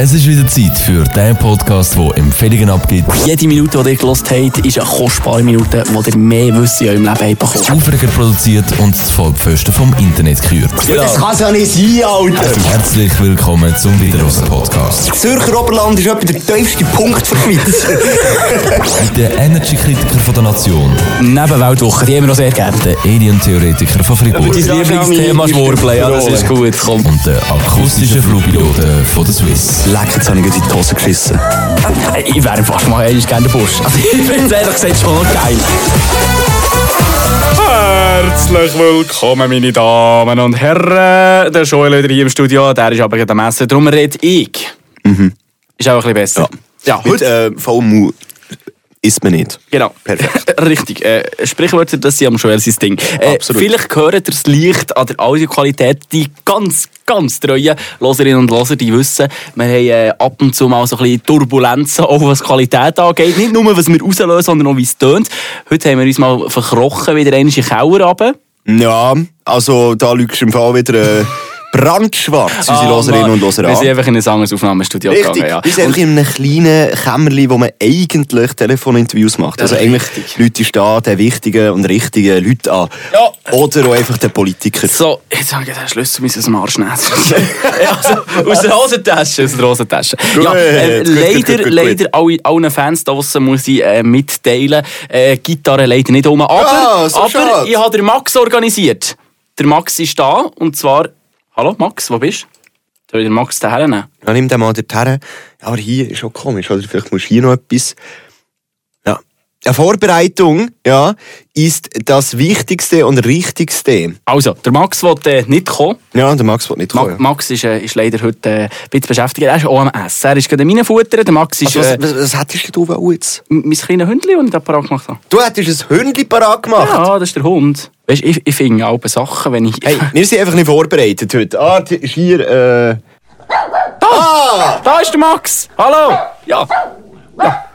Es ist wieder Zeit für den Podcast, der Empfehlungen abgibt, Jede Minute, die ihr gelost habt, ist eine kostbare Minute, wo ihr mehr Wissen in eurem Leben habt bekommen. Aufreger produziert und das Vollpfosten vom Internet gekürt. Das kann's ja nicht sein, Alter! Herzlich willkommen zum Wiederhosen Podcast. Zürcher Oberland ist etwa der tiefste Punkt für die Schweiz. Mit den Energy-Kritiker der Nation, Neben Weltwoche, die haben wir noch sehr gerne. den Alien-Theoretiker von Fribourg Dein Lieblingsthema ist Warplay, ja, das ist gut, komm. und den akustischen Flugpiloten von der Swiss. Leck, jetzt habe ich in die Hose geschissen. Ich wäre fast mal ehrlich gerne der Busch. Also ich finde es ehrlich gesagt schon geil. Herzlich willkommen, meine Damen und Herren. Der Joel wieder hier im Studio, der ist aber gerade am Essen, darum rede ich. Ist auch ein bisschen besser. Ja, Mit äh, VMU isst man nicht. Genau. Perfekt. Richtig. Äh, Sprichwörter, das sind am sein Ding. Äh, Absolut. vielleicht hört ihr das Licht an der Audioqualität. Die ganz, ganz treuen Loserinnen und Loser, die wissen, wir haben äh, ab und zu mal so ein bisschen Turbulenzen, auch was die Qualität angeht. Nicht nur, was wir rauslösen, sondern auch, wie es tönt. Heute haben wir uns mal verkrochen, wieder in den Keller runter. Ja, also da lügst du im Fall wieder äh, brandschwarz, unsere Ah, Loserinnen und Loser Wir sind einfach in ein anderes Aufnahmestudio Richtig, gegangen. Ja. wir sind einfach in einem kleinen Kämmerli, wo man eigentlich Telefoninterviews macht. Also eigentlich Richtig. Leute stehen den wichtigen und richtigen Leuten an. Ja. Oder auch einfach den Politiker. So, jetzt habe ich den Schlüssel nehmen. ja, also, aus der Hosentasche, aus der Hosentasche. Ja, äh, Gut, gut, leider, gut, gut, gut. leider alle, allen Fans draussen muss ich äh, mitteilen, äh, Gitarre leider nicht um. Aber, Ah, so aber schade. ich habe den Max organisiert. Der Max ist da und zwar... Hallo Max, wo bist du? Soll ich den Max daher nehmen? Dann nimm den mal dorthin. Ja, aber hier ist auch komisch, oder? Vielleicht musst du hier noch etwas. Ja. Eine Vorbereitung, ja, ist das Wichtigste und Richtigste. Also, der Max will äh, nicht kommen. Ja, der Max will nicht Ma kommen. Max ist, äh, ist leider heute äh, ein bisschen beschäftigt. Er ist auch am Essen. Er ist gerade in meinen Futter. Der Max ist Also, äh, was, was, was hättest du wollen jetzt? mein kleines Hündchen, das ich da parat gemacht habe. Du hättest ein Hündchen parat gemacht. Ja, das ist der Hund. Weißt, ich, ich finde auch Sachen, wenn ich. Hey, wir sind einfach nicht vorbereitet heute. Ah, ist hier, äh... da! Da ist der Max! Hallo! Ja,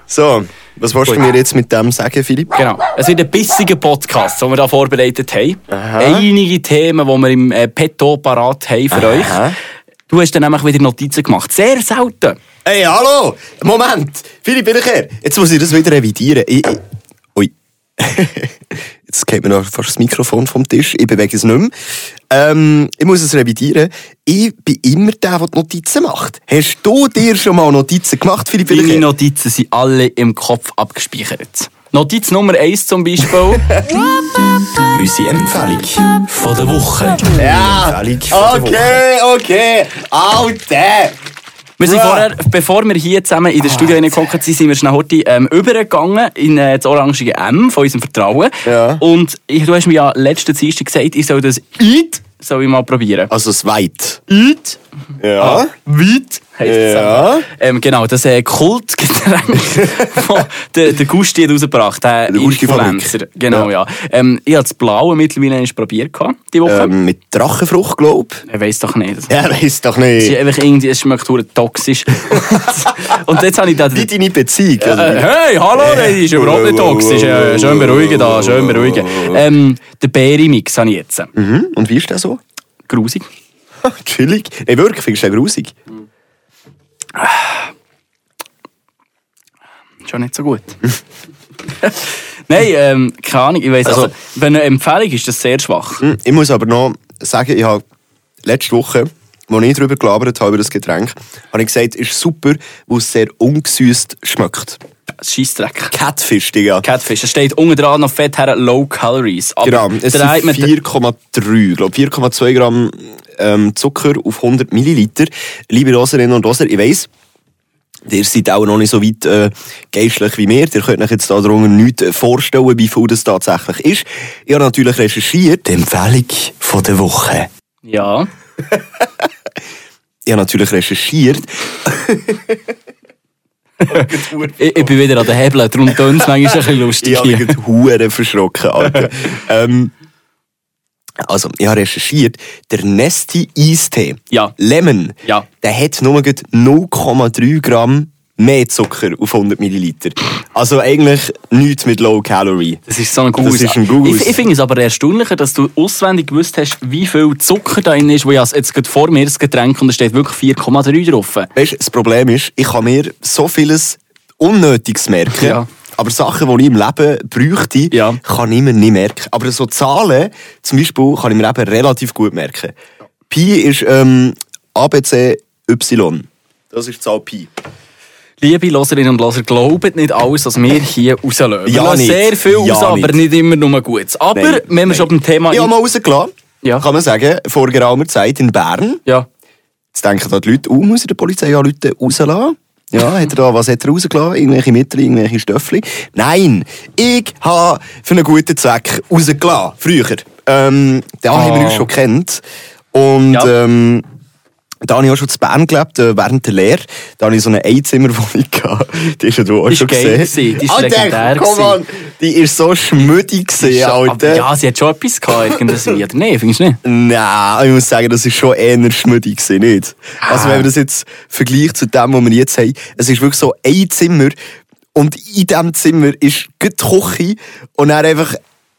So, was willst du mir jetzt mit dem sagen, Philipp? genau. Es wird ein bissiger Podcast, den wir da vorbereitet haben. Einige Themen, die wir im äh, Petto parat haben für euch. Du hast dann nämlich wieder Notizen gemacht. Sehr selten. Hey, hallo! Moment! Philipp, bin ich her? Jetzt muss ich das wieder revidieren. Ich. Jetzt geht mir noch fast das Mikrofon vom Tisch. Ich bewege es nicht mehr. Ähm, ich muss es revidieren. Ich bin immer der, der die Notizen macht. Hast du dir schon mal Notizen gemacht, Philipp Williger? Notizen sind alle im Kopf abgespeichert. Notiz Nummer 1 zum Beispiel. Unsere Empfehlung von der Woche. Ja! Okay, okay! Alter! Wir sind vorher, bevor wir hier zusammen in das Studio reingekommen sind, sind wir schnell heute ähm, übergegangen in äh, das orangige M von unserem Vertrauen. Ja. Und ich, du hast mir ja letzte Dienstag gesagt, ich soll das «Eat» soll ich mal probieren. Also das Weit. «Eat» Ja. «Weit» heisst es Ja. ähm, Genau, das äh, Kultgetränk, das der, der Gusti hat rausgebracht hat. Der. Influencer. Genau, ja. Ähm, ich habe das Blaue mittlerweile probiert die Woche. Ähm, mit Drachenfrucht, glaub Er weiss doch nicht. Das Ja, weiss doch ist nicht. einfach irgendwie, es schmeckt toxisch. und jetzt habe ich da... Wie deine Beziehung. Äh, oder? hey, hallo, das ist überhaupt nicht toxisch. Äh, schön beruhigen da, schön beruhigen. Ähm, der Beere-Mix habe ich jetzt. Mhm. Und wie ist der so? Grusig. Chillig. Nein, wirklich, findest du den grusig? Schon nicht so gut. Nein, ähm, keine Ahnung, ich weiss, also, Also- wenn eine Empfehlung ist, das sehr schwach. Hm, Ich muss aber noch sagen, ich habe letzte Woche, als ich darüber gelabert habe, über das Getränk, habe ich gesagt, es ist super, weil es sehr ungesüßt schmeckt. Scheissdreck. Catfish, Digga. Catfish. Es steht unten dran noch fett her, Low Calories. Aber Genau, es sind dreht man- 4,3, ich glaube 4,2 Gramm ähm, Zucker auf 100 Milliliter. Liebe Roserinnen und Roser, ich weiss, ihr seid auch noch nicht so weit äh, geistlich wie wir. Ihr könnt euch jetzt darunter nicht äh, vorstellen, wie viel das tatsächlich ist. Ich habe natürlich recherchiert. Die Empfehlung von der Woche. Ja. Ich habe natürlich recherchiert. Ich, ich bin wieder an den Hebeln, darum tönt es manchmal ein bisschen lustig. Ich habe mich hier. gerade hure verschrocken, Alter. ähm, also, ich habe recherchiert, der Nesti Eistee, Ja. Lemon, Ja. der hat nur gerade 0,3 Gramm mehr Zucker auf 100 Milliliter. Also eigentlich nichts mit Low Calorie. Das ist so ein Gugus. ist ein Gugus. Ich, ich finde es aber erstaunlicher, dass du auswendig gewusst hast, wie viel Zucker da drin ist, wo ich also jetzt gerade vor mir das Getränk und da steht wirklich 4,3 drauf. Weißt das Problem ist, ich kann mir so vieles Unnötiges merken. Ja. Aber Sachen, die ich im Leben bräuchte, Ja. kann ich mir nicht merken. Aber so Zahlen, zum Beispiel, kann ich mir eben relativ gut merken. Pi ist ähm, ABC Y. Das ist die Zahl Pi. Liebe Loserinnen und Loser, glaubt nicht alles, was wir hier rauslösen. Wir Ja, lassen nicht. sehr viel Ja, raus, aber nicht. nicht immer nur Gutes. Aber Nein, wenn wir nein. schon beim Thema... Ich habe mal rausgelassen, Ja. kann man sagen, vor geraumer Zeit in Bern. ja. Jetzt denken da die Leute, oh, muss ich der Polizei ja Leute rauslassen? Ja, hat er da, was hat er rausgelassen? Irgendwelche Mittel, irgendwelche Stöffli? Nein, ich habe für einen guten Zweck rausgelassen. Früher. Ähm, da haben wir uns schon kennt. Und Ja. ähm, da habe ich auch schon zu Bern gelebt, äh, während der Lehre. Da hatte ich so eine Einzimmerwohnung. gehabt. Die ja du auch Die schon gesehen. gewesen, die ist Alter, legendär komm an, die ist so schmüdig gewesen, Alter. ja, sie hat schon etwas gehabt, irgendwas? Nein, findest du nicht? Nein, ich muss sagen, das ist schon eher schmüdig gewesen, nicht? Also wenn man das jetzt vergleicht zu dem, was wir jetzt haben, es ist wirklich so ein Zimmer und in diesem Zimmer ist die Küche und dann einfach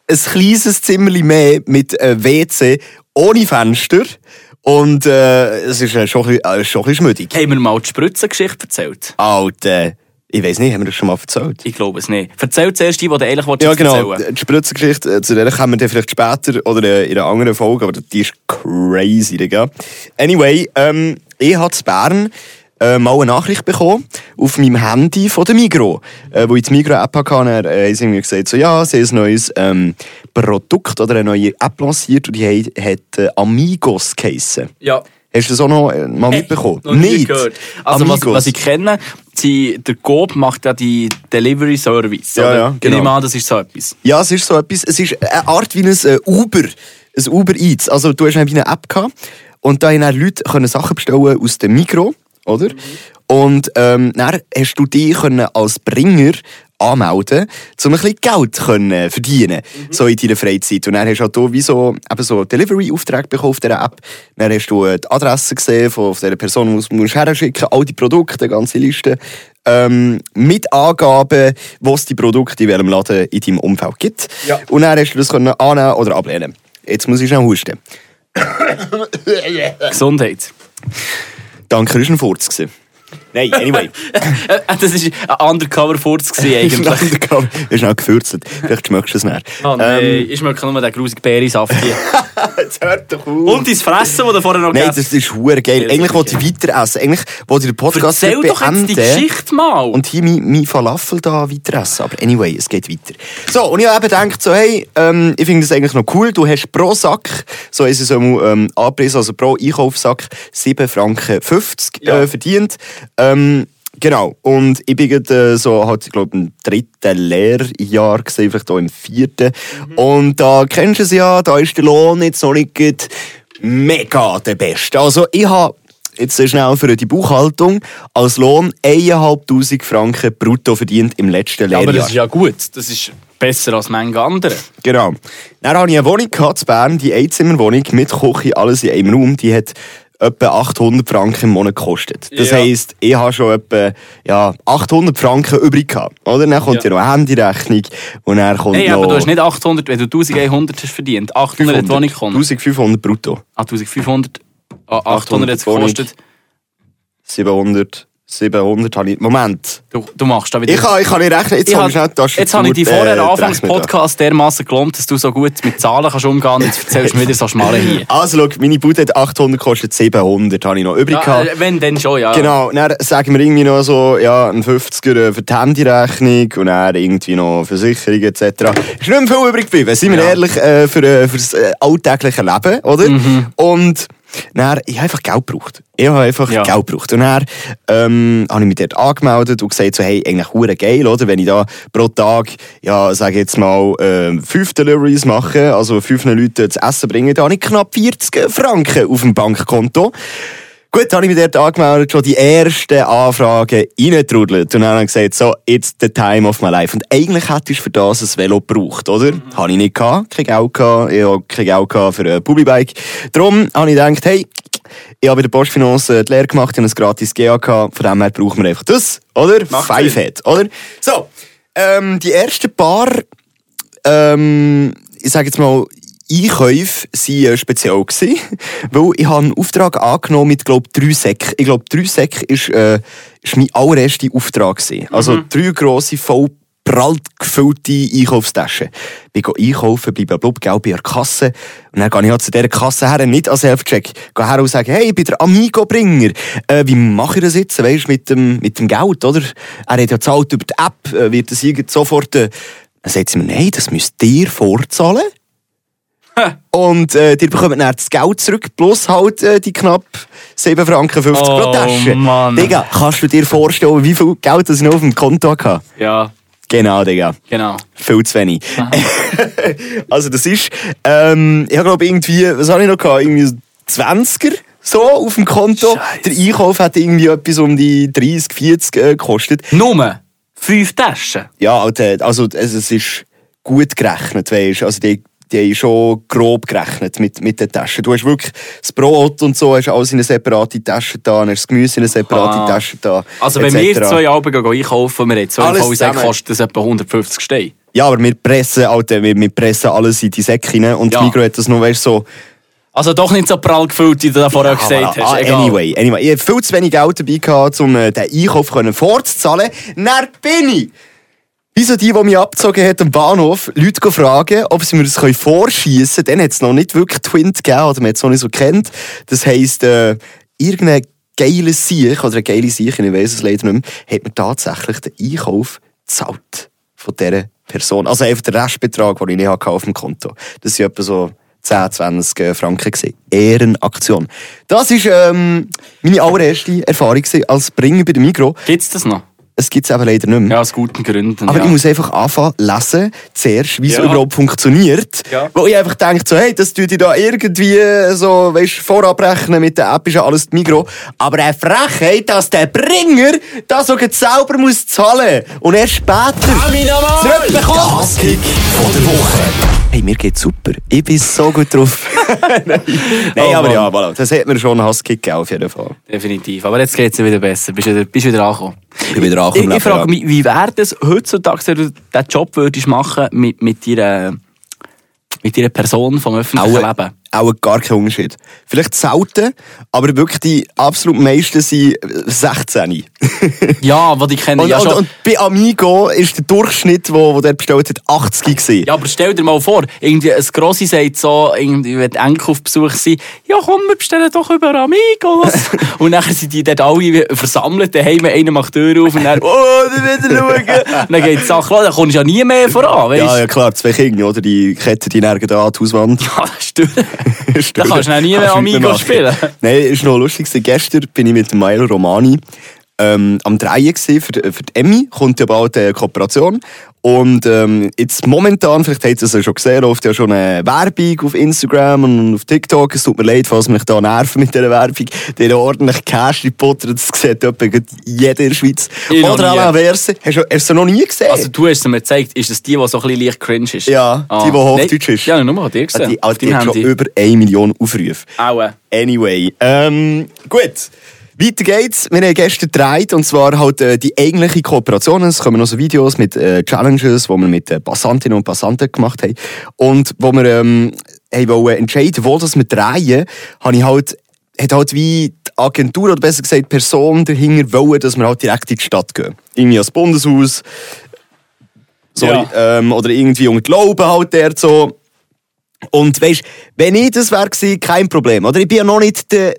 ein kleines Zimmer mehr mit äh, WC ohne Fenster und äh, es ist äh, schon, äh, schon ein bisschen schmüdig. Haben wir mal die Spritzengeschichte erzählt? Alter, ich weiß nicht, haben wir das schon mal erzählt? Ich glaube es nicht. Erzähl zuerst die, die du eigentlich Ja, genau. erzählen Die Spritzengeschichte, äh, zu der kommen wir dann vielleicht später oder äh, in einer anderen Folge, aber die ist crazy, Digga. Anyway, ähm, ich habe zu Bern äh, mal eine Nachricht bekommen auf meinem Handy von der Migro, äh, wo ich die Migro-App hatte. Und dann äh, sie mir gesagt, so, ja, sie haben ein neues ähm, Produkt oder eine neue App lanciert und die hat, hat äh, Amigos geheissen. Ja. Hast du das auch noch äh, mal mitbekommen? Noch nie gehört. Also was, was ich kenne, sie, der Coop macht ja die Delivery Service. Ja, oder? ja, Ich genau. nehme an, das ist so etwas. Ja, es ist so etwas, es ist eine Art wie ein äh, Uber, ein Uber Eats. Also du hast eine App gehabt und da haben Leute können Sachen bestellen aus dem Mikro, oder? Und ähm, dann hast du dich können als Bringer anmelden, um ein bisschen Geld können verdienen so in deiner Freizeit. Und dann hast du halt auch wie so, eben so Delivery-Aufträge bekommen auf dieser App. Dann hast du äh, die Adresse gesehen von von dieser Person, die du musst herschicken all die Produkte, ganze Liste. Ähm, mit Angaben, was die Produkte in welchem Laden in deinem Umfeld gibt. Ja. Und dann hast du das können annehmen oder ablehnen. Jetzt muss ich schnell husten. Gesundheit. Danke, das war ein Furz. Nein, anyway. Das war ein Undercover-Furz eigentlich. Ich bin schnell gefürzelt. Vielleicht schmeckst du es näher. Oh nein, ich schmecke nur den grusigen Beerensaft hier. Jetzt hört doch auf. Und dein Fressen, das du vorher noch Nein, das ist hure geil. Das Eigentlich ist wollte ich weiter essen. Eigentlich wollte ich den Podcast Erzähl nicht doch jetzt die beenden Geschichte mal. Und hier mein, mein Falafel da weiter essen. Aber anyway, es geht weiter. So, und ich habe eben gedacht, so, hey, ähm, ich finde das eigentlich noch cool. Du hast pro Sack, so ist es einmal, ähm, angepriesen, also pro Einkaufssack 7 Franken 50 Ja. äh, verdient. Ähm, Genau, und ich bin gerade, äh, so, halt, ich glaube, im dritten Lehrjahr gesehen, vielleicht auch im vierten. Und da kennst du es ja, da ist der Lohn jetzt noch nicht mega der Beste. Also ich habe jetzt sehr schnell für die Buchhaltung als Lohn 1'500 Franken brutto verdient im letzten ja, Lehrjahr. aber das ist ja gut. Das ist besser als manche andere. Genau. Dann hatte ich eine Wohnung gehabt, in Bern, die Einzimmerwohnung mit Küche, alles in einem Raum. Die hat etwa 800 Franken im Monat gekostet. Das Ja. heisst, ich habe schon etwa ja, 800 Franken übrig gehabt. Oder? Dann kommt ja, Ja. noch eine Handyrechnung und dann kommt Nein, noch... aber du hast nicht 800, wenn du 1100 hast verdient. 800 hat die Wohnung gekostet. 1500 brutto. Ah, 1500. Ah, 800 hat es gekostet. 700. 700 habe ich... Moment. Du, du machst da wieder... Ich kann, ich kann nicht rechnen. Jetzt Ich habe hab- ich die Tastatur, jetzt habe ich dich äh, vorher gerechnet da. Anfangs-Podcast dermaßen gelohnt, dass du so gut mit Zahlen kannst umgehen kannst. Jetzt erzählst du mir wieder so Schmarren hier. Also, schau, meine Bude hat 800 gekostet, 700 habe ich noch übrig Ja, gehabt. äh, wenn, dann schon, ja. Genau, dann sagen wir irgendwie noch so, ja, ein 50er für die Handyrechnung und dann irgendwie noch Versicherung etc. Ist nicht mehr viel übrig geblieben, sind wir Ja. ehrlich, äh, für, äh, für das äh, alltägliche Leben, oder? Mhm. Und dann, ich habe einfach Geld gebraucht. Ich habe einfach Ja. Geld gebraucht. Und dann ähm, habe ich mich dort angemeldet und gesagt, so, hey, eigentlich hure geil, oder? Wenn ich da pro Tag, ja, sage jetzt mal, ähm, fünf Deliveries mache, also fünf Leuten zu essen bringe, dann habe ich knapp 40 Franken auf dem Bankkonto. Gut, dann habe ich mich dort angemeldet, schon die ersten Anfragen reingetrudelt. Und dann habe ich gesagt, so, it's the time of my life. Und eigentlich hätte ich für das ein Velo gebraucht, oder? Habe ich nicht gehabt, kein Geld gehabt, ich habe kein Geld gehabt für ein Publibike. Darum habe ich gedacht, hey, Ich habe bei der Postfinance die Lehre gemacht, ich habe ein gratis GA gehabt, von dem her brauchen wir einfach das, oder? Macht Five Sinn. Head, oder? So, ähm, die ersten paar, ähm, ich sage jetzt mal, Einkäufe waren äh, speziell, gewesen, weil ich habe einen Auftrag angenommen mit, glaube drei Säcken. Ich glaube, drei Säcke ist, äh, ist mein allererster Auftrag. Gewesen. Also drei grosse, voll prall gefüllte Einkaufstaschen. Ich gehe einkaufen, blablabla, gell, bei der Kasse. Und dann gehe ich halt zu dieser Kasse her, nicht an Self-Check. Gehe her und sage, hey, ich bin der Amigo-Bringer. Äh, wie mache ich das jetzt, weisst, mit dem, mit dem Geld, oder? Er hat ja gezahlt über die App, äh, wird das irgendwie sofort... Äh, dann sagt sie mir, nein, das müsst ihr vorzahlen. Und äh, ihr bekommt dann das Geld zurück, plus halt äh, die knapp 7 Franken 50 pro Oh, Tasche. Mann. Digga, kannst du dir vorstellen, wie viel Geld das ich noch auf dem Konto hatte? Ja, Genau, Digga. genau. Viel zu wenig. also das ist, ähm, ich glaube irgendwie, was habe ich noch gehabt? Irgendwie so 20er so auf dem Konto. Scheiße. Der Einkauf hat irgendwie etwas um die 30, 40 äh, gekostet. Nur fünf Taschen. Ja, Alter, also es, es ist gut gerechnet, weißt du. Also die, die haben schon grob gerechnet mit, mit den Taschen. Du hast wirklich das Brot und so, hast alles in eine separate Tasche da, hast das Gemüse in eine separate Ah. Tasche da. Also wenn wir zwei Alben einkaufen, wir haben zwei zusammen. kostet das etwa 150 Steine. Ja, aber wir pressen, Alter, wir, wir pressen alles in die Säcke rein und Ja. ja. Migro hat das noch, weißt so... Also doch nicht so prall gefüllt, wie du da vorher gesagt Ah, hast. ah, Egal. anyway, anyway, ich hatte viel zu wenig Geld dabei, gehabt, um äh, den Einkauf vorzuzahlen. Dann bin ich Wieso die, die mich abgezogen hat am Bahnhof, Leute fragen, ob sie mir das vorschießen können. Dann hat es noch nicht wirklich Twint gegeben, oder man hat es noch nicht so kennt. Das heisst, äh, irgendein geiles Siech, oder eine geile Siech, ich weiß es leider nicht mehr, hat mir tatsächlich den Einkauf gezahlt. Von dieser Person. Also einfach der Restbetrag, den ich nicht hatte auf dem Konto. Das waren etwa so 10, 20 Franken. Gewesen. Ehrenaktion. Das war ähm, meine allererste Erfahrung als Bringer bei der Migro. Gibt's das noch? Es gibt es eben leider nicht mehr. Ja, aus guten Gründen. Aber ja. ich muss einfach anfangen lesen, zuerst, wie es Ja. überhaupt funktioniert. Ja. Wo ich einfach denke, so, hey, das tut ich da irgendwie so, weißt, vorabrechnen mit der App, ist ja alles die Migro. Aber eine Frechheit, dass der Bringer das sogar selber muss zahlen. Und erst später zurückbekommt. Hasskick von der Woche. Hey, mir geht's super. Ich bin so gut drauf. Nein, Nein Oh, aber Mann. ja, voilà. das hat mir schon einen Hasskick auf jeden Fall. Definitiv. Aber jetzt geht's dir wieder besser. Bist wieder, bist wieder angekommen. Ich bin wieder Ich, ich frage mich, wie wäre das heutzutage, wenn du diesen Job würdest machen mit, mit, deiner, mit deiner Person vom öffentlichen Auch, Leben? Auch gar kein Unterschied. Vielleicht selten, aber wirklich die absolut meisten sind 16. Ja, was ich kenne. Und, ja, und, schon. und bei Amigo ist der Durchschnitt, wo, wo der bestellt hat, 80 gewesen. Ja, aber stell dir mal vor, irgendwie ein Grossi sagt so, irgendwie, wenn Enkel auf Besuch sind, ja komm, wir bestellen doch über Amigos. und dann sind die dort alle versammelt, daheim, einer macht die Tür auf und dann, oh, die wieder schauen. und dann geht die Sache los, dann kommst du ja nie mehr voran, weißt? Ja, ja, klar, zwei Kinder, oder? Die ketten die nirgends an die Hauswand. Ja, das durch. Da kannst du dann nie mehr Amigo spielen. Nein, ist noch lustig. Gestern bin ich mit Milo Romani ähm, am Drehen gewesen für, die- für die Emmy. Kommt ja bald eine Kooperation. Und ähm, jetzt momentan, vielleicht habt ihr es ja schon gesehen, läuft ja schon eine Werbung auf Instagram und auf TikTok. Es tut mir leid, falls mich da nerven mit dieser Werbung. Die haben ordentlich Cash repottert. Das sieht etwa jeder in der Schweiz. Ich Oder à la verse. Hast du, du noch nie gesehen? Also du hast es mir gezeigt, ist es die, die so ein bisschen leicht cringe ist? Ja, die, die Hochdeutsch ist. Ja, nur dir Also gesehen. die, also die hat schon über 1 Million Aufrufe. Aua. Anyway, ähm, gut. Weiter geht's. Wir haben gestern gedreht, und zwar halt äh, die eigentliche Kooperation. Es kommen noch so Videos mit äh, Challenges, die wir mit äh, Passantinnen und Passanten gemacht haben. Und wo wir ähm, haben wollen entscheiden, wo das wir drehen, habe ich halt, hat halt wie die Agentur, oder besser gesagt die Person dahinter wollen, dass wir halt direkt in die Stadt gehen. Irgendwie ans Bundeshaus, so, Ja. ähm, oder irgendwie unter die Laube halt dort so. Und weißt, wenn ich das wäre kein Problem. Oder ich bin ja noch nicht der,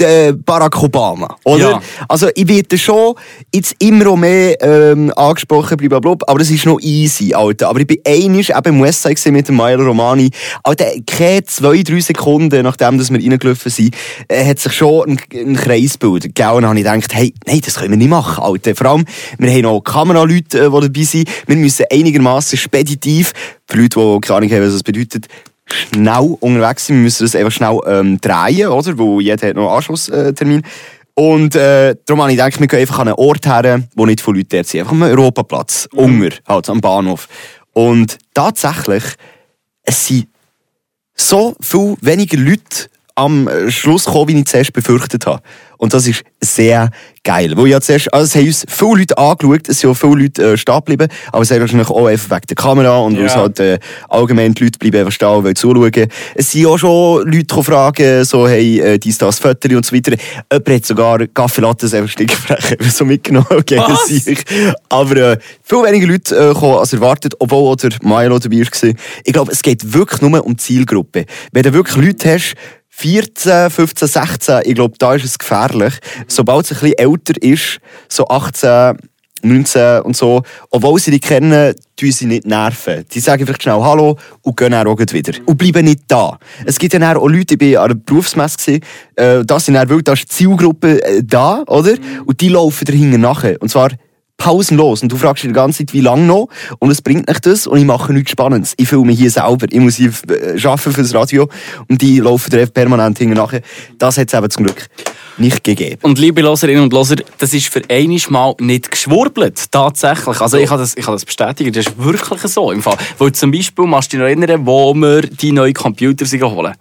der Barack Obama. Oder? Ja. Also ich werde schon jetzt immer mehr ähm, angesprochen, blablabla, aber das ist noch easy, Alter. Aber ich bin einig eben im Westside mit dem Milo Romani. Alter, keine zwei, drei Sekunden, nachdem dass wir reingelaufen sind, äh, hat sich schon ein, ein Kreis gebildet. Gell? Und dann habe ich gedacht, hey, nein, das können wir nicht machen, Alter. Vor allem, wir haben noch Kameraleute, äh, die dabei sind. Wir müssen einigermaßen speditiv, für Leute, die keine Ahnung haben, was das bedeutet, schnell unterwegs sind. Wir müssen das einfach schnell ähm, drehen, oder? Weil jeder hat noch einen Anschlusstermin. Und äh, darum habe ich gedacht, wir gehen einfach an einen Ort her, wo nicht viele Leute dort sind. Einfach am Europaplatz, Unger, halt, am Bahnhof. Und tatsächlich, es sind so viel weniger Leute am Schluss gekommen, wie ich zuerst befürchtet habe. Und das ist sehr geil. Wo ja zuerst, also es haben uns viele Leute angeschaut, es sind auch viele Leute äh, stehen geblieben, aber es haben wahrscheinlich auch einfach wegen der Kamera und Ja. weil es halt äh, allgemein die Leute bleiben einfach stehen und wollen zuschauen. Es sind auch schon Leute die fragen, so, hey, äh, dies, das, Fotos und so weiter. Jemand hat sogar Kaffee Latte einfach stinkfrech so mitgenommen. Was? Aber äh, viel weniger Leute äh, kommen als erwartet, obwohl auch der Milo dabei war. Ich glaube, es geht wirklich nur um die Zielgruppe. Wenn du wirklich Leute hast, 14, 15, 16, ich glaube, da ist es gefährlich. Sobald es ein bisschen älter ist, so 18, 19 und so, obwohl sie die kennen, tun sie nicht nerven. Die sagen einfach schnell Hallo und gehen dann auch wieder. Und bleiben nicht da. Es gibt ja dann auch Leute, ich war an einer Berufsmesse, äh, da sind dann wirklich, da ist die Zielgruppe äh, da, oder? Und die laufen dahinter nachher. Und zwar pausenlos. Und du fragst dich die ganze Zeit, wie lange noch? Und es bringt nicht das und ich mache nichts Spannendes. Ich filme hier selber. Ich muss hier äh, arbeiten für das Radio und die laufen da permanent hinten nachher. Das hat es eben zum Glück nicht gegeben. Und liebe Loserinnen und Loser, das ist für einmal mal nicht geschwurbelt. Tatsächlich. Also ich kann das, ich kann das bestätigen. Das ist wirklich so im Fall. Weil zum Beispiel, machst du dich noch erinnern, wo wir die neuen Computer holen?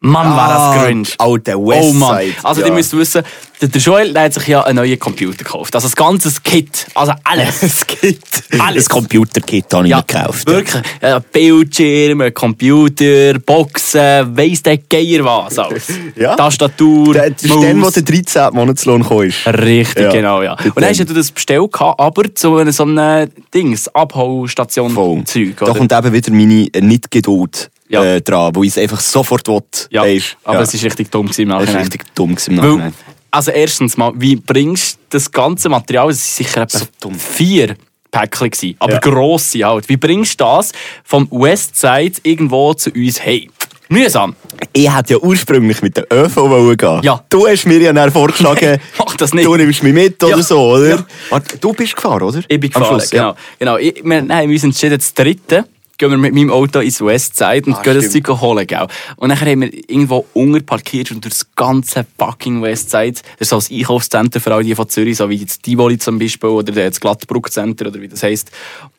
Mann, war das cringe. Alter Oh Mann. Westside. Also, ja. ihr müsst wissen, der der Joel der hat sich ja einen neuen Computer gekauft. Also, das ganze Kit. Also, alles. Es gibt Alles. ein Computerkit habe ich Ja, mir gekauft. Wirklich. Ja, Bildschirm, Computer, Boxen, weiss der Geier was alles. Ja. Tastatur, Der, das ist dann, wo Maus. der 13. Monatslohn ist. Richtig, Ja. genau, ja. Und dann hast du das bestellt, aber zu so einem Dings, Abholstation Voll. Zeug, Da kommt eben wieder meine Nicht-Geduld Ja. äh, dran, wo ich es einfach sofort will. ja, weisst. aber ja. es ist richtig dumm im das ist Nachhinein. richtig dumm gewesen im Weil, Nachhinein. also erstens mal, wie bringst du das ganze Material, es sind sicher etwa So vier Päckchen gewesen, aber Ja. grosse halt. Wie bringst du das vom Westside irgendwo zu uns hey? Mühsam. Ich hätte ja ursprünglich mit der ÖV gehen. Ja. Du hast mir ja dann vorgeschlagen, Mach das nicht. du nimmst mich mit oder Ja. so, oder? Ja. Warte, du bist gefahren, oder? Ich bin Am gefahren, Schluss, genau. genau. Ich, wir, nein, wir sind entschieden, das dritte gehen wir mit meinem Auto ins Westside und Ah, gehen das. Zeug holen. Gell? Und dann haben wir irgendwo unterparkiert und durch das ganze fucking Westside, das ist so ein Einkaufszentrum für all die von Zürich, so wie jetzt Tivoli zum Beispiel oder das Glattbruck-Center oder wie das heisst.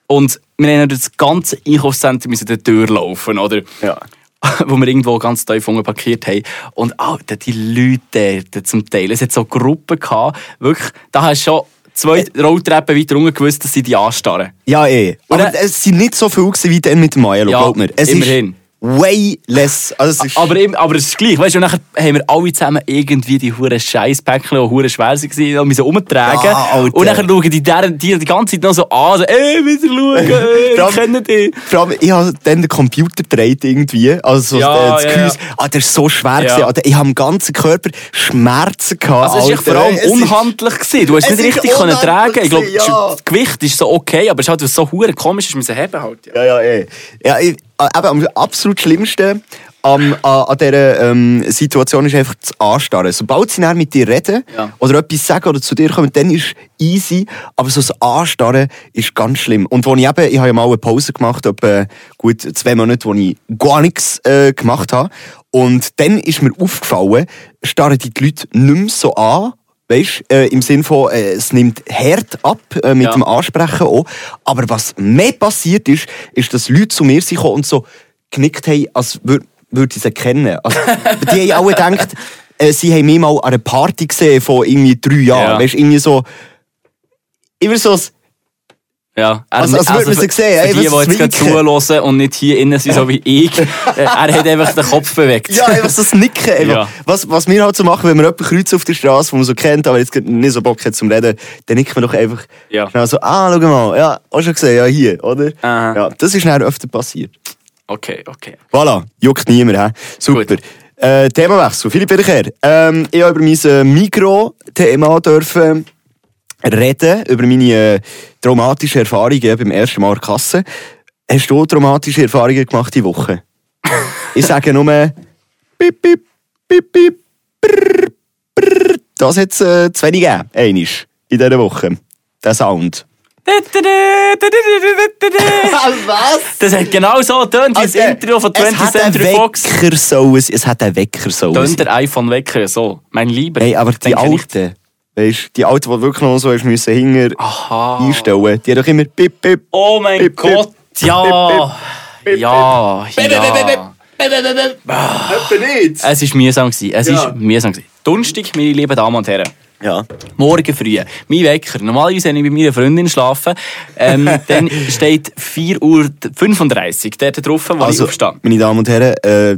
Und wir haben durch das ganze Einkaufszentrum müssen dort durchlaufen, oder? Ja. wo wir irgendwo ganz tief unten parkiert haben. Und Alter, die Leute dort zum Teil, es hat so Gruppen gehabt, wirklich, da hast du schon zwei Rolltreppen weiter unten gewusst, dass sie die anstarren. Ja, eh. Und Aber dann- es sind nicht so viele gewesen wie dann mit dem Milo, Ja, glaub mir. Es immerhin. ist way less. Also es Aber, eben, aber es ist gleich, weißt du, nachher haben wir alle zusammen irgendwie die hure Scheißpäckchen, die hure schwer waren, und müssen umtragen. Ja, und dann schauen die, der, die die ganze Zeit noch so an, so, ey, wieder schauen, ey, wir kennen dich. Vor allem, ich habe dann den Computer gedreht irgendwie. Also so Ja, das ja, Gehäuse. Ah, der ist so schwer. Ja. gewesen. Alter, ich habe am ganzen Körper Schmerzen gehabt. Also es war vor allem Es unhandlich. Gewesen. Du hast nicht richtig können tragen Ich glaube, ja. das Gewicht ist so okay, aber es ist halt was so hure komisch, ist müssen heben halt. Ja. Ja, ja, eh. Ja, ich, äh, eben, am absolut Schlimmste am, an, an dieser ähm, Situation ist einfach das Anstarren. Sobald sie mit dir reden Ja. oder etwas sagen oder zu dir kommen, dann ist easy. Aber so das Anstarren ist ganz schlimm. Und wo ich eben, ich habe ja mal eine Pause gemacht, etwa gut zwei Monate, wo ich gar nichts äh, gemacht habe. Und dann ist mir aufgefallen, starren die Leute nicht mehr so an, Weißt äh, im Sinn von, äh, es nimmt hart ab äh, mit Ja. dem Ansprechen auch. Aber was mehr passiert ist, ist, dass Leute zu mir sind und so genickt haben, als würde würd ich sie kennen. Also, die haben alle gedacht, äh, sie haben mich mal an einer Party gesehen von irgendwie drei Jahren. Ja. Weißt irgendwie so, immer so, ein- Ja. Er, Also, als würde man für- sie sehen, ey, die, die jetzt gerade zuhören und nicht hier innen sind, so wie ich, äh, er hat einfach den Kopf bewegt. ja, einfach so das Nicken. Einfach. Ja. Was, was wir halt so machen, wenn wir jemanden kreuzen auf der Straße, den man so kennt, aber jetzt nicht so Bock hat zum Reden, dann nicken wir doch einfach Ja. schnell so, ah, schau mal, ja, hast schon gesehen, ja, hier, oder? Aha. Ja, das ist dann öfter passiert. Okay, okay. Voilà, juckt niemand, hä? Super. Gut. Äh, Themawechsel. Philipp Wiederkehr. Ähm, ich habe über mein äh, Mikro-Thema dürfen reden, über meine äh, traumatischen Erfahrungen beim ersten Mal Kasse. Hast du traumatische Erfahrungen gemacht die Woche? ich sage nur bip, bip, bip, bip, brrr, brrr. Das hat es äh, zu wenig gegeben, einisch, in dieser Woche. Der Sound. Was? Das hat genau so getönt wie das Intro von 20th es hat Century einen Fox. Wecker sollen, es hat einen Wecker sollen. Tönt der iPhone wecker, so. Mein Lieber. Hey, aber die alten, weißt die alten, die wirklich noch so hast müssen hinger einstellen, die haben doch immer bip, bip. Oh mein Bip, Gott, ja. bip, Ja, bip, bip. ja. Etwa nicht. Es war mühsam. Es Ja. ist mühsam. Donnerstag, meine lieben Damen und Herren. Ja. Morgen früh. Mein Wecker. Normalerweise, wenn ich bei meiner Freundin schlafe, ähm, dann steht 4.35 Uhr dort drauf, wo Also, ich aufstehe. meine Damen und Herren, äh,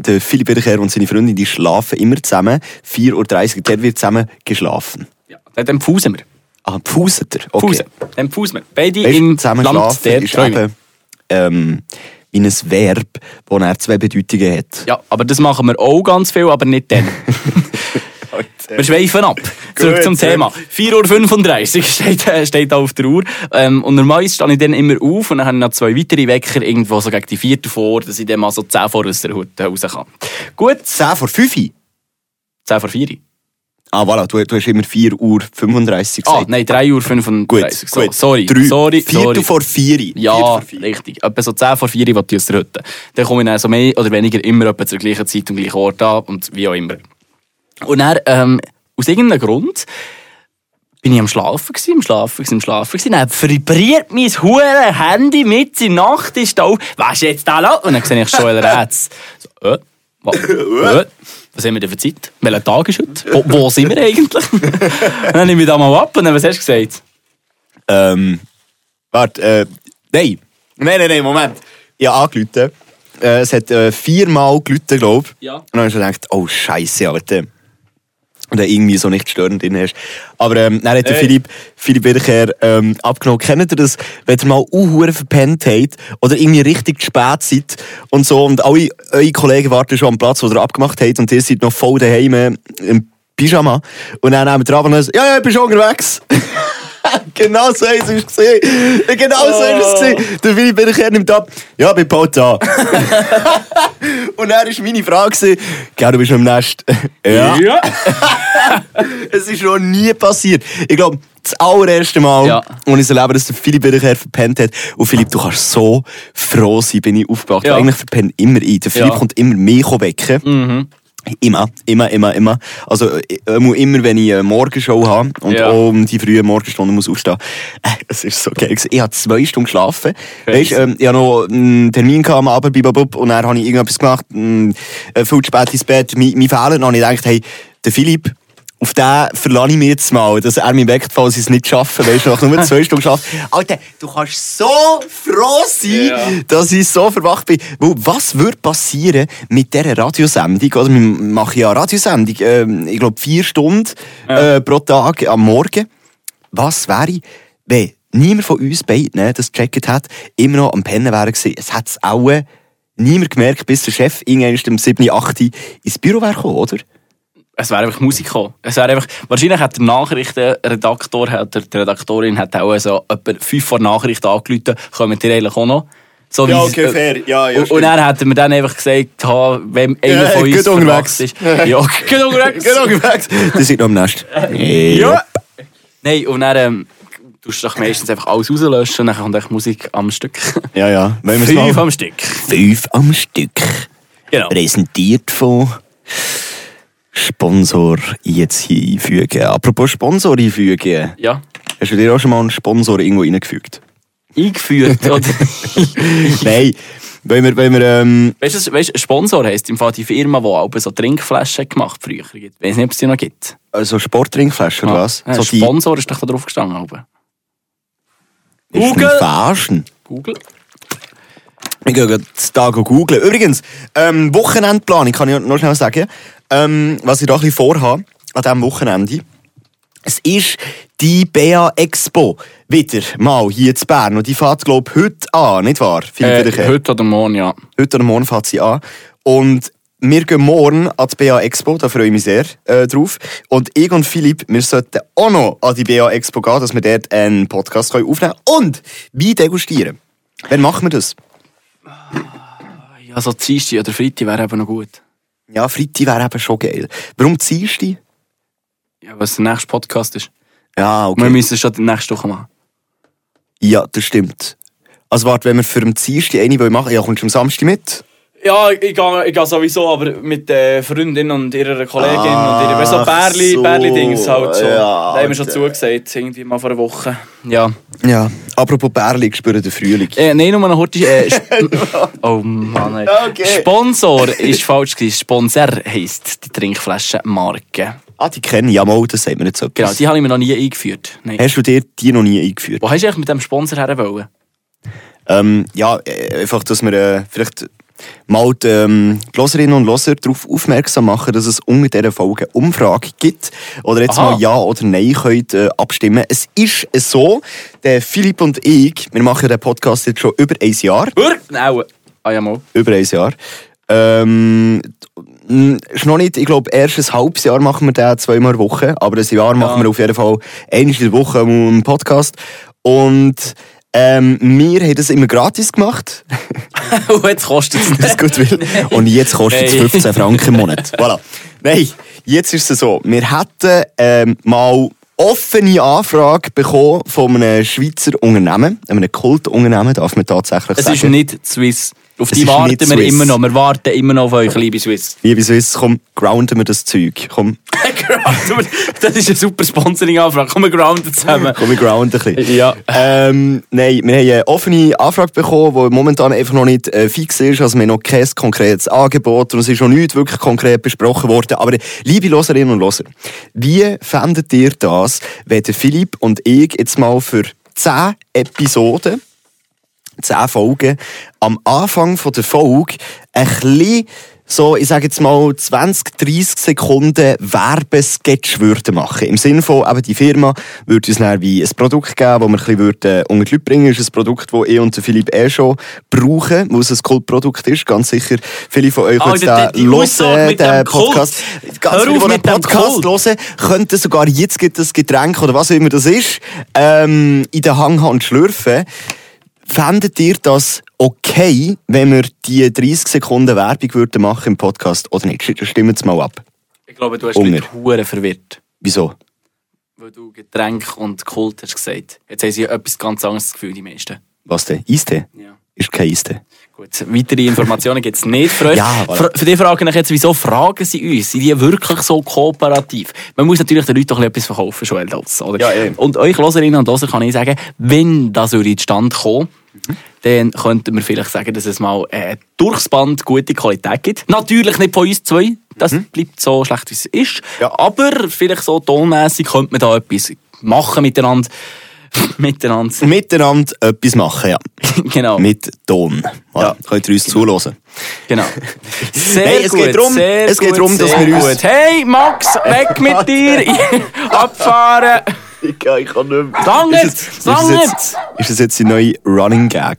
der Philipp Wiederkehr und seine Freundin, die schlafen immer zusammen. 4.30 Uhr, der wird zusammen geschlafen. Ja. Dann pfusen wir. Ah, pfuset er? Okay. Pfusen. Dann pfusen wir. Beide Weißt, im zusammen Land schlafen der ist eben ähm, wie ein Verb, das er zwei Bedeutungen hat. Ja, aber das machen wir auch ganz viel, aber nicht dann. Wir schweifen ab. Zurück Gut, zum Thema. 4.35 Uhr steht, äh, steht da auf der Uhr. Ähm, und normalerweise stehe ich dann immer auf und dann habe ich noch zwei weitere Wecker irgendwo so gegen die vierte vor, dass ich dann mal so 10 vor aus der Hut raus kann. Gut, 10 vor 5 Uhr? 10 vor 4 Uhr. Ah, voilà, du, du hast immer 4 Uhr 35 Ah, gesagt. nein, 3 Uhr 35. Gut, so, gut. Sorry, Drei, sorry, Viertel sorry. vor 4 Uhr. Ja, vor vier. richtig. Etwa so 10 vor 4 Uhr will ich aus der Hütte. Dann komme ich dann so mehr oder weniger immer etwa zur gleichen Zeit am gleichen Ort an und wie auch immer. Und dann, ähm, aus irgendeinem Grund, bin ich am Schlafen gewesen, am Schlafen gewesen, am Schlafen gewesen. Dann vibriert mein hure Handy mit in Nacht, ist da auf. Was ist jetzt da los? Und dann sehe ich Joel Rätz. So, äh, wa- äh, was haben wir denn für Zeit? Welcher Tag ist heute? Wo, wo sind wir eigentlich? dann nehme ich da mal ab und dann, was hast du gesagt? Ähm, warte, äh, nein. Nein, nein, nein, Moment. Ich habe angerufen. Äh, es hat äh, viermal gerufen, glaube ich. Ja. Und dann habe ich gedacht, oh Scheiße, Alter. Und dann irgendwie so nicht störend drin hast. Aber ähm, dann hat der Hey. Philipp, Philipp Wiederkehr ähm, abgenommen. Kennt ihr das, wenn ihr mal unhuren verpennt habt oder irgendwie richtig zu spät seid und so und alle eure Kollegen warten schon am Platz, wo ihr abgemacht habt und ihr seid noch voll daheim im Pyjama und dann nehmen wir dran und sagen, ja, ja, ich bin schon unterwegs. Genau so du es gesehen. Genau so du es gesehen. Der Philipp Wiederkehr nimmt ab, ja, bin bald da. und dann war meine Frage, gewesen, gell, du bist am Nest. ja. ja. Es ist noch nie passiert. Ich glaube, das allererste Mal, Ja. als ich so lebe, dass der Philipp wiederher verpennt hat. Und Philipp, du kannst so froh sein, bin ich aufgewacht. Ja. Eigentlich verpennt immer ein. Der Philipp Ja. Mhm. kommt immer mich wecken. Immer, immer, immer, immer. Also äh, immer, wenn ich eine Morgenshow habe und Ja. um die frühen Morgenstunde muss aufstehen. Äh, Es ist so geil. Ich habe zwei Stunden geschlafen. Weißt, ähm, ich habe noch einen Termin am Abend bei Babub und dann habe ich irgendetwas gemacht, mh, äh, viel zu spät ins Bett, mein, mein Fehler. Dann habe ich gedacht, hey, der Philipp, auf den verlasse ich mich jetzt mal, dass er mich weckt, falls ich es nicht schaffe. Weißt du, nach nur zwei Stunden geschafft. Alter, du kannst so froh sein, Ja. dass ich so verwacht bin. Weil, was würde passieren mit dieser Radiosendung? Oder? Wir machen ja eine Radiosendung, ähm, ich glaube vier Stunden äh, pro Tag am Morgen. Was wäre, wenn niemand von uns beiden das gecheckt hat, immer noch am Pennen wäre gewesen? Es hat es auch äh, niemand gemerkt, bis der Chef irgendwann um 7, 8 ins Büro wäre gekommen, oder? Es wäre einfach Musik gekommen. Es wäre einfach, wahrscheinlich hat der Nachrichtenredaktor, hat der, die Redaktorin hat auch so etwa fünf vor Nachrichten angerufen, kommen die eigentlich auch noch. So Ja, okay, fair. Ja, ja, und, dann hätten wir dann einfach gesagt, ha, wenn einer Ja, von uns gut unterwegs. verwacht ist. Ja, gut unterwegs. Genau geweckt. Das sind noch am Nest. Ja. Nein, und dann ähm, tust du doch meistens einfach alles rauslöschen und dann kommt echt Musik am Stück. Ja, ja. Fünf mal? am Stück. Fünf am Stück. Genau. Präsentiert von Sponsor jetzt einfügen. Apropos Sponsor einfügen. Ja. Hast du dir auch schon mal einen Sponsor irgendwo reingefügt? Eingeführt, oder? Nein. Wenn wir, wenn wir, ähm, Weißt du, weißt, Sponsor heisst im Fall die Firma, die auch so Trinkflaschen gemacht früher. Ich weiß nicht, ob es die noch gibt. also Sporttrinkflaschen oder was? Ja, so die, Sponsor ist doch da drauf gestanden. Aber. Google. Google. Wir gehen gerade da googeln. Übrigens, ähm, Wochenendplanung kann ich noch schnell sagen. Ähm, was ich da ein bisschen vorhabe, an diesem Wochenende. Es ist die BA Expo wieder mal hier in Bern. Und die fährt, glaube ich, heute an, nicht wahr? Äh, heute oder morgen, ja. Heute oder morgen fährt sie an. Und wir gehen morgen an die BA Expo, da freue ich mich sehr äh, drauf. Und ich und Philipp, wir sollten auch noch an die BA Expo gehen, dass wir dort einen Podcast können aufnehmen können und Wein degustieren. Wann machen wir das? Ja, so Dienstag oder Freitag wäre eben noch gut. Ja, Freitag wäre eben schon geil. Warum ziehst du? Ja, was der nächste Podcast ist. Ja, Wir okay. müssen es schon die nächste Woche machen. Ja, das stimmt. Also warte, wenn wir für den Dienstag eine wollen machen, ja, kommst du am Samstag mit? Ja, ich, gehe, ich gehe sowieso, aber mit der Freundin und ihrer Kollegin und ihrer so Bärli, so, Bärli-Dings halt so. ja, da haben wir schon zugesagt, irgendwie mal vor einer Woche. Ja. Ja. Apropos Bärli, ich spüre den Frühling. Äh, nein, nur noch kurz. Äh, oh Mann. Ey. Okay. Sponsor ist falsch gewesen. Sponsor heisst die Trinkflaschenmarke. Ah, die kenne ich. Ja, mal, das sagt mir nicht so etwas. Genau, die habe ich mir noch nie eingeführt. Nein. Hast du dir die noch nie eingeführt? Wo hast du eigentlich mit dem Sponsor her wollen? Ähm, ja, äh, einfach, dass wir äh, vielleicht mal die, ähm, die Loserinnen und Loser darauf aufmerksam machen, dass es unter dieser Folge eine Umfrage gibt. Oder jetzt Aha. mal Ja oder Nein könnt äh, abstimmen. Es ist so, der Philipp und ich, wir machen den Podcast jetzt schon über ein Jahr. Nein. Ah ja, mal. Über ein Jahr. Ähm, ist noch nicht, ich glaube, erst ein halbes Jahr machen wir den zweimal Woche, aber ein Jahr machen wir auf jeden Fall einmal in der Woche einen Podcast. Und ähm, wir haben das immer gratis gemacht. Oh, jetzt kostet es das gut will. Und jetzt kostet es Hey. 15 Franken im Monat. Voilà. Nein, jetzt ist es so. Wir hätten ähm, mal offene Anfrage bekommen von einem Schweizer Unternehmen, einem Kultunternehmen, darf man tatsächlich Es sagen. ist nicht Swiss. Auf die warten wir Swiss. immer noch. Wir warten immer noch auf euch, liebe Swiss. Liebe Swiss, komm, grounden wir das Zeug. Komm, das ist eine super Sponsoring-Anfrage. Komm, wir grounden zusammen. komm, wir grounden ein bisschen. Ja. Ähm, nein, wir haben eine offene Anfrage bekommen, die momentan einfach noch nicht äh, fix ist. Also wir haben noch kein konkretes Angebot und es ist noch nicht wirklich konkret besprochen worden. Aber liebe Loserinnen und Loser, wie fändet ihr das, wenn Philipp und ich jetzt mal für 10 Episoden 10 Folgen, am Anfang von der Folge ein bisschen so, ich sage jetzt mal 20, 30 Sekunden Werbesketch würden machen. Im Sinne von, eben die Firma würde uns dann wie ein Produkt geben, das wir ein bisschen würden unter die Leute bringen. Das ist ein Produkt, das ich und Philipp eh schon brauchen, weil es ein Kultprodukt ist. Ganz sicher, viele von euch Ah, jetzt die- Aussage hören, den. Podcast. Ganz viele, die den Podcast hören, könnten sogar jetzt gibt das Getränk oder was auch immer das ist, ähm, in den Hanghand schlürfen. Fändet ihr das okay, wenn wir die 30 Sekunden Werbung würden machen im Podcast oder nicht? Stimmt es mal ab. Ich glaube, du hast Hunger. mich Huren verwirrt. Wieso? Weil du Getränk und Kult hast gesagt. Jetzt haben sie etwas ganz anderes Gefühl, die meisten. Was denn? Eistee? Ja. Ist kein Eistee. Gut, weitere Informationen gibt es nicht für euch. Ja, voilà. für, die fragen ich jetzt, wieso fragen sie uns? Sind die wirklich so kooperativ? Man muss natürlich den Leuten doch etwas verkaufen, Joel Dotz, oder? Ja, eh. Und euch Loserinnen und Loser kann ich sagen, wenn das in den Stand kommt, dann könnten wir vielleicht sagen, dass es mal äh, durchs Band gute Qualität gibt. Natürlich nicht von uns zwei, das bleibt so schlecht, wie es ist. Ja. Aber vielleicht so tonmässig könnte man da etwas machen miteinander. miteinander. Miteinander etwas machen, ja. genau. Mit Ton. Ja. Könnt ihr uns zuhören. Genau. Sehr Hey, es gut, geht darum- es geht darum, dass wir uns-. Hey, Max, weg mit dir! Abfahren! Ich kann, ich kann nicht mehr. Sag Ist nicht! es- ist nicht! jetzt- Ist das jetzt die neue Running Gag?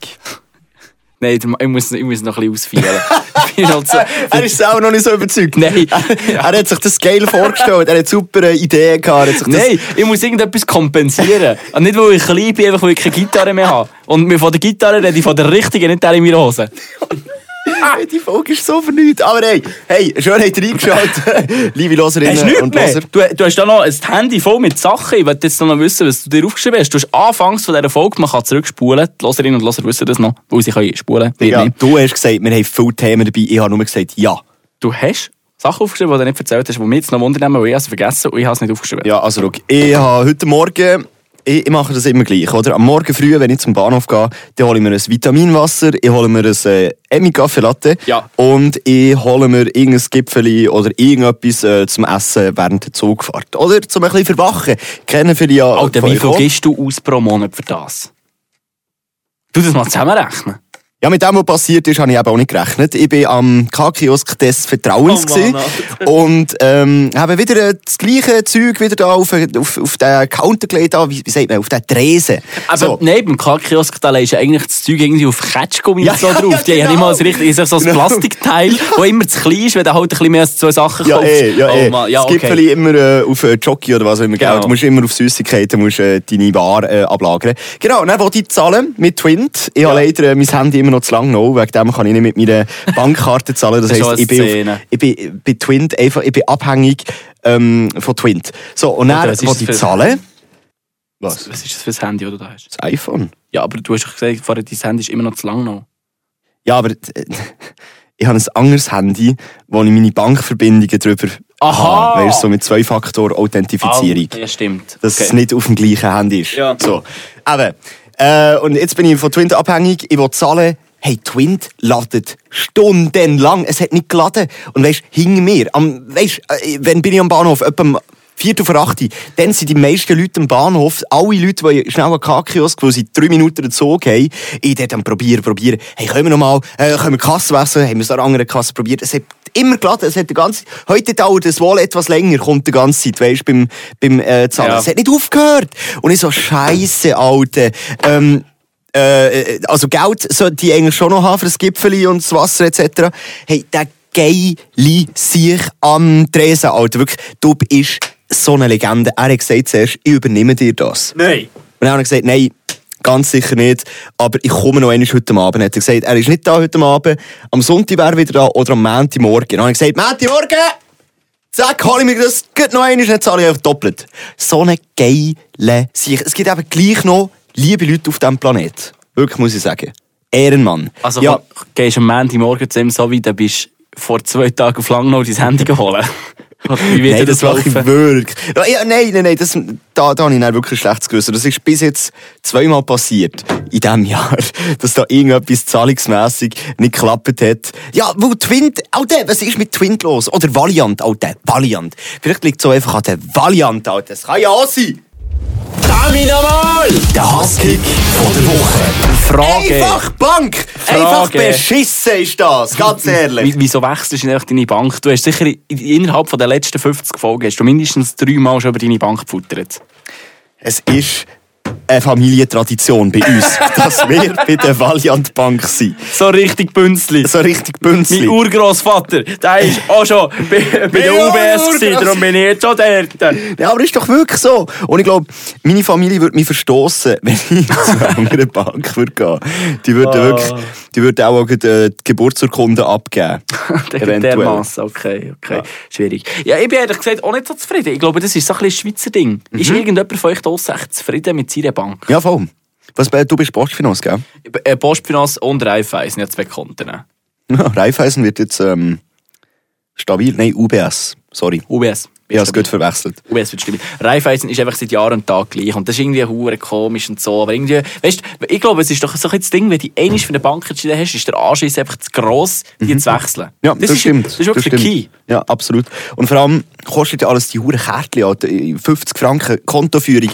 Nein, ich muss, ich muss noch ein bisschen bin halt Er ist auch noch nicht so überzeugt. Nein. Er hat sich das geil vorgestellt. Er hat super äh, Ideen gehabt. Er hat sich das Nein, ich muss irgendetwas kompensieren. Und nicht, weil ich klein bin, einfach weil ich keine Gitarre mehr habe. Und mir von der Gitarre rede ich von der richtigen, nicht der in meiner Hose. Die Folge ist so vernünftig. Aber hey, hey, schön habt ihr reingeschaut. Liebe Loserinnen und? Loser. Du, du hast da noch ein Handy voll mit Sachen. Ich wollte jetzt noch wissen, was du dir aufgeschrieben hast. Du hast anfangs von dieser Folge, man kann zurückspulen. Die Loserinnen und Loser wissen das noch, weil sie können spulen. Ja, du hast gesagt, wir haben viele Themen dabei. Ich habe nur gesagt, ja. Du hast Sachen aufgeschrieben, die du nicht erzählt hast, die mich jetzt noch wundern, weil ich sie vergessen und ich habe es nicht aufgeschrieben. Ja, also schau, ich habe heute Morgen, ich, mache das immer gleich, oder? Am Morgen früh, wenn ich zum Bahnhof gehe, dann hole ich mir ein Vitaminwasser, ich hole mir ein äh, Emmy Kaffee Latte Ja. und ich hole mir irgendein Gipfeli oder irgendetwas äh, zum Essen während der Zugfahrt. Oder zum ein bisschen verwachen. Kennen viele ja Alter, wie viel gibst du aus pro Monat für das? Du das mal zusammenrechnen. Ja, mit dem, was passiert ist, habe ich eben auch nicht gerechnet. Ich bin am K-Kiosk des Vertrauens Oh Mann, und ähm, habe wieder äh, das gleiche Zeug wieder da auf, auf, auf den Counter gelegt, wie, wie sagt man, auf den Tresen. Aber So. nein, beim K-Kiosk, da du eigentlich das Zeug irgendwie auf Ketschgummi Ja, so ja, drauf. ja, Die haben nicht genau. so richtig, ist so ein Genau. Plastikteil, das immer zu klein ist, wenn du halt ein bisschen mehr als zwei Sachen Ja, kaufst. eh, ja, oh, eh. Mann, ja, okay. Gipfeli immer äh, auf äh, Jockey oder was auch immer. Genau. Du musst immer auf Süßigkeiten musst, äh, deine Ware äh, ablagern. Genau, und dann wollte ich zahlen mit Twint. Ich habe leider äh, mein Handy immer noch zu lang noch, wegen dem kann ich nicht mit meiner Bankkarte zahlen. Das, Das heisst, ich bin, auf, ich bin bei Twint einfach, ich bin abhängig ähm, von Twint. So, und dann was für- zahlen. Was? Was ist das für ein Handy, das du da hast? Das iPhone. Ja, aber du hast doch gesagt, vorher, dein Handy ist immer noch zu lang noch. Ja, aber äh, ich habe ein anderes Handy, wo ich meine Bankverbindungen drüber Aha! habe. Weißt so mit Zwei-Faktor-Authentifizierung. Ah, ja, stimmt. dass Okay. es nicht auf dem gleichen Handy ist. Ja. So. Aber, Äh, und jetzt bin ich von Twint abhängig. Ich will zahlen. Hey, Twint ladet stundenlang. Es hat nicht geladen. Und weißt, hinter mir, am, weißt, äh, wenn bin ich am Bahnhof, etwa Viertel vor acht, dann sind die meisten Leute am Bahnhof, alle Leute, die schnell einen K-Kiosk, wo sie drei Minuten Zug haben, ich dort am probieren, probieren. Hey, können wir noch mal, äh, können wir Kasse wechseln? Haben wir es an einer anderen Kasse probiert? Es hat immer geladen. Es hat die ganze, heute dauert es wohl etwas länger, kommt die ganze Zeit, weißt, beim, beim, äh, Zahlen. Ja. Es hat nicht aufgehört. Und ich so, Scheiße, Alter. Ähm, äh, also Geld sollte die eigentlich schon noch haben für das Gipfeli und das Wasser etc. Hey, der geile sich am Tresen, Alter. Wirklich, du bist so eine Legende. Er hat gesagt zuerst, ich übernehme dir das. Nein. Und er hat gesagt, nein, ganz sicher nicht. Aber ich komme noch einmal heute Abend. Hat er gesagt, er ist nicht da heute Abend. Am Sonntag wäre er wieder da oder am Montagmorgen. Und dann habe ich gesagt, Montagmorgen! Zack, hole ich mir das geht noch einmal, dann zahle ich einfach doppelt. So eine geile Sicht. Es gibt eben gleich noch liebe Leute auf diesem Planet. Wirklich, muss ich sagen. Ehrenmann. Also ja, gehst am Montagmorgen zu ihm so wie, dann bist du vor zwei Tagen auf Langnau dein Handy geholt. Wie wird Nein, das das mache ich wirklich. Ja, nein, nein, nein, das, da, da habe ich wirklich schlechtes Gewissen. Das ist bis jetzt zweimal passiert in diesem Jahr, dass da irgendetwas zahlungsmässig nicht geklappt hat. Ja, wo Twint, Alter, was ist mit Twint los? Oder Valiant, Alter, Valiant. Vielleicht liegt es so einfach an der Valiant, Alter. Das kann ja auch sein. Dami nochmal! Der Hasskick von der Woche. Frage. Einfach Bank! Einfach Frage. beschissen ist das, ganz ehrlich. Wie- Wieso wechselst du nicht einfach deine Bank? Du hast sicher in- innerhalb von der letzten 50 Folgen hast du mindestens dreimal schon über deine Bank gefuttert. Es ist eine Familientradition bei uns, dass wir bei der Valiant Bank sind. So richtig Bünzli. So richtig Mein Bünzli. Urgroßvater, der ist auch schon bei, bei der Ja, UBS gewesen, darum bin ich jetzt schon dort. Ja, aber ist doch wirklich so. Und ich glaube, meine Familie würde mich verstoßen, wenn ich zu einer anderen Bank würde gehen. Die würde Ah. wirklich, die würde auch die Geburtsurkunde abgeben. Dermassen, okay, okay. Schwierig. Ja, ich bin ehrlich gesagt auch nicht so zufrieden. Ich glaube, das ist so ein bisschen ein Schweizer Ding. Ist irgendjemand von euch echt zufrieden mit seiner Bank? Ja, voll. Was, äh, du bist Postfinanz, gell? Äh, Postfinanz und Raiffeisen, ja zwei Konten. Ja, Raiffeisen wird jetzt ähm, stabil. Nein, UBS. Sorry. UBS. Ich habe es gut verwechselt. UBS wird stimmen. Raiffeisen ist einfach seit Jahr und Tag gleich. Und das ist irgendwie hure komisch und so. Aber irgendwie, weißt du, ich glaube, es ist doch so ein das Ding, wenn du einmal für eine Bank entschieden hast, ist der Anschiss einfach zu gross, die zu wechseln. Mhm. Ja, das, ist, stimmt. Das ist wirklich das der stimmt. Key. Ja, absolut. Und vor allem kostet ja alles die hure Kärtchen, Alter. 50 Franken Kontoführung.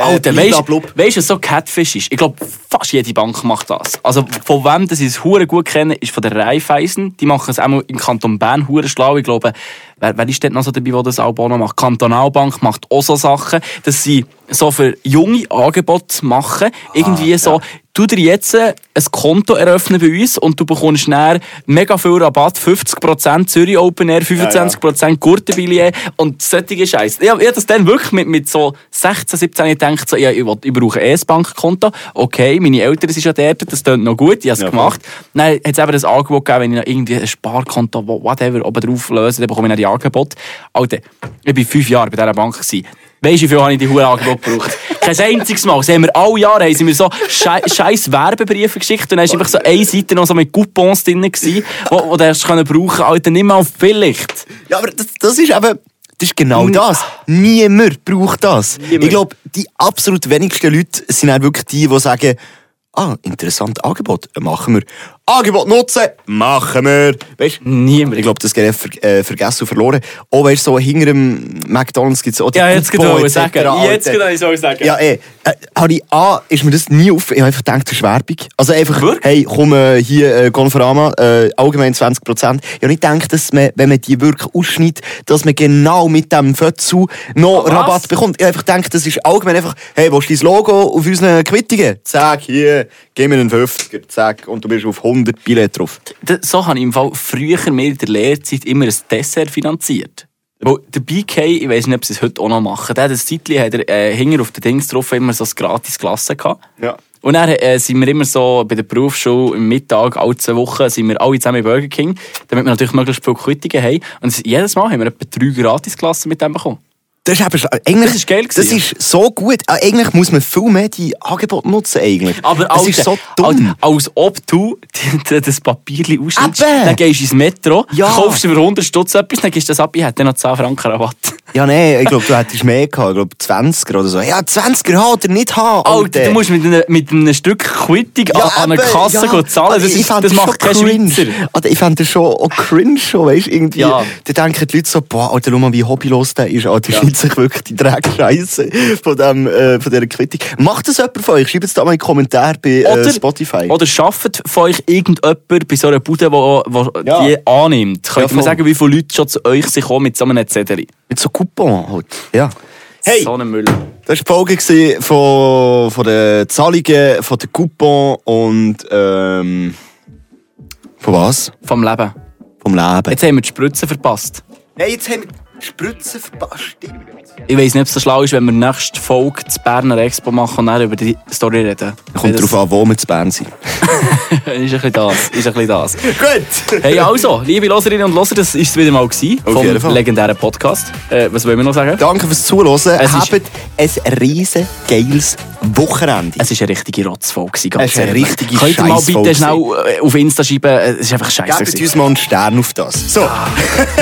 Äh, Alter, weißt du, was so Catfish ist? Ich glaube, fast jede Bank macht das. Also, von wem das ich es hure gut kenne, ist von der Raiffeisen. Die machen es auch im Kanton Bern hure schlau. Ich glaube, wer, wer ist dort noch so dabei, der das auch noch macht? Kantonalbank macht auch so Sachen, dass sie so für junge Angebote machen. Irgendwie so, tu dir jetzt ein Konto eröffnen bei uns und du bekommst dann mega viel Rabatt, 50% Zürich Open Air, 25% Gurtenbillett und solche Scheiße. Ich, ich hab das dann wirklich mit, mit so 16, 17 gedacht, so, ja, ich, will, ich brauche eh ein Bankkonto. Okay, meine Eltern sind schon dort, das klingt noch gut, ich habe es Ja, gemacht. Dann hat es eben das Angebot gegeben, wenn ich noch irgendwie ein Sparkonto, whatever, oben drauf löse, dann bekomme ich dann die Angebote. Alter, ich war fünf Jahre bei dieser Bank. Gewesen. Weißt du, wie viel habe ich die hohe Angebot gebraucht? Kein einziges Mal. Sie haben mir alle Jahre haben sie mir so schei- scheiß Werbebriefe geschickt und dann war einfach so eine Seite noch so mit Coupons drin, wo du brauchen Alter, nicht mal vielleicht. Ja, aber das, das ist eben, das ist genau das. Niemand braucht das. Niemand. Ich glaube, die absolut wenigsten Leute sind auch wirklich die, die sagen, ah, interessantes Angebot, machen wir. Angebot nutzen, machen wir. Weißt du? Niemand. Ich glaube, das geht ver äh, vergessen und verloren. Auch weißt du, so hinter dem McDonalds gibt es auch die Ja, jetzt genau etc., sagen. Jetzt genau ich soll sagen. Ja, eh. Äh, habe ich, A, ist mir das nie auf, ich habe einfach gedacht, das ist Werbung. Also einfach, Wirklich? hey, komm äh, hier, äh, Conforama, äh, allgemein 20%. Ich habe nicht gedacht, dass man, wenn man die wirklich ausschneidet, dass man genau mit dem Fötzu noch Ah, was? Rabatt bekommt. Ich habe einfach gedacht, das ist allgemein einfach, hey, wo ist dein Logo auf unseren Quittungen? Zack, hier, gib mir einen 50er, zack, und du bist auf 100 Billett drauf. So habe ich im Fall früher mir in der Lehrzeit immer ein Dessert finanziert. Wo der BK, ich weiß nicht, ob sie es heute auch noch machen, der hat ein Zeitchen hat er, äh, hinter auf den Dings drauf immer so ein gratis Klasse gehabt. Ja. Und dann äh, sind wir immer so bei der Berufsschule im Mittag, alle zwei Wochen, sind wir alle zusammen in Burger King, damit wir natürlich möglichst viele Quittungen haben. Und jedes Mal haben wir etwa drei Gratisklassen mit dem bekommen. Das ist, eben, eigentlich, Das ist geil Das ist so gut. Äh, Eigentlich muss man viel mehr die Angebote nutzen, eigentlich. Aber das ist so dumm. Alter, als ob du das Papierchen ausschnittst, dann gehst du ins Metro, Ja. kaufst für 100 Stutz etwas, dann gibst du das ab, ich hätte dann noch 10 Franken Rabatt. Ja, nee, ich glaube, du hättest mehr gehabt. Ich glaube, 20er oder so. Ja, 20er haben oder nicht haben. Alter, du musst mit einem, mit einem Stück Quittung Ja, an, an eben, Kasse ja. zahlen. Das, Also, ich ist, das schon macht kein cringe. Schweizer. Alter, ich fand das schon auch cringe, schon, weißt irgendwie. Ja. Da denken die Leute so, boah, Alter, schau mal, wie hobbylos der ist. Alter, Ja. sich wirklich die Dreckscheiße von, dem, äh, von dieser Quittung. Macht das jemand von euch? Schreibt es da mal in die Kommentare bei Oder, äh, Spotify. oder schafft von euch irgendjemand bei so einer Bude, wo, wo Ja. die annimmt? Ja, Könnt ihr mir sagen, wie viele Leute schon zu euch sind mit so einem Zettel? Mit so Coupon halt. Ja. Hey, So ein Müll. das war die Folge von, von den Zahlungen, von den Coupon und ähm, von was? Vom Leben. Vom Leben. Jetzt haben wir die Spritze verpasst. Hey, jetzt haben wir die Spritze verpasst. Ich weiss nicht, ob es so schlau ist, wenn wir nächste Folge das Berner Expo machen und dann über die Story reden. Kommt das, darauf an, wo wir zu Bern sind. ist ein bisschen das. Ist ein bisschen das. Gut. Hey, also, liebe Loserinnen und Loser, das war es wieder mal gewesen Auf jeden vom Fall. legendären Podcast. Äh, was wollen wir noch sagen? Danke fürs Zuhören. Es Habt ein riesen geiles Wochenende. Es war eine richtige Rotzfolge. Es ist eine richtige Könnt ihr mal bitte schnell äh, auf Insta schreiben? Es ist einfach scheiße. Gebt uns mal einen Stern auf das. So.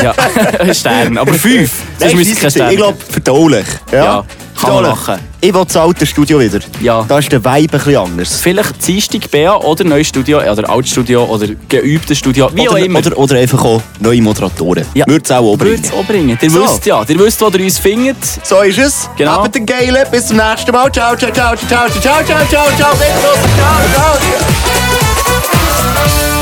Ja, Stern. Aber fünf. Sonst Nein, müsste kein Stern ich glaube, verdaulich. Ja, kann man machen. Ich will das alte Studio wieder. Ja. Da ist der Vibe ein bisschen anders. Vielleicht Dienstag BA oder neues Studio oder Altstudio oder geübtes Studio, wie auch oder, immer. Oder, oder einfach auch neue Moderatoren. Ja. Würde es auch Würde bringen. es auch bringen. Ihr So. wisst ja, ihr wisst, wo ihr uns findet. So ist es. Genau. Habt den Geilen. Bis zum nächsten Mal. Ciao, ciao, ciao, ciao, ciao, ciao, ciao, ciao, ciao, ciao, ciao, ciao, ciao.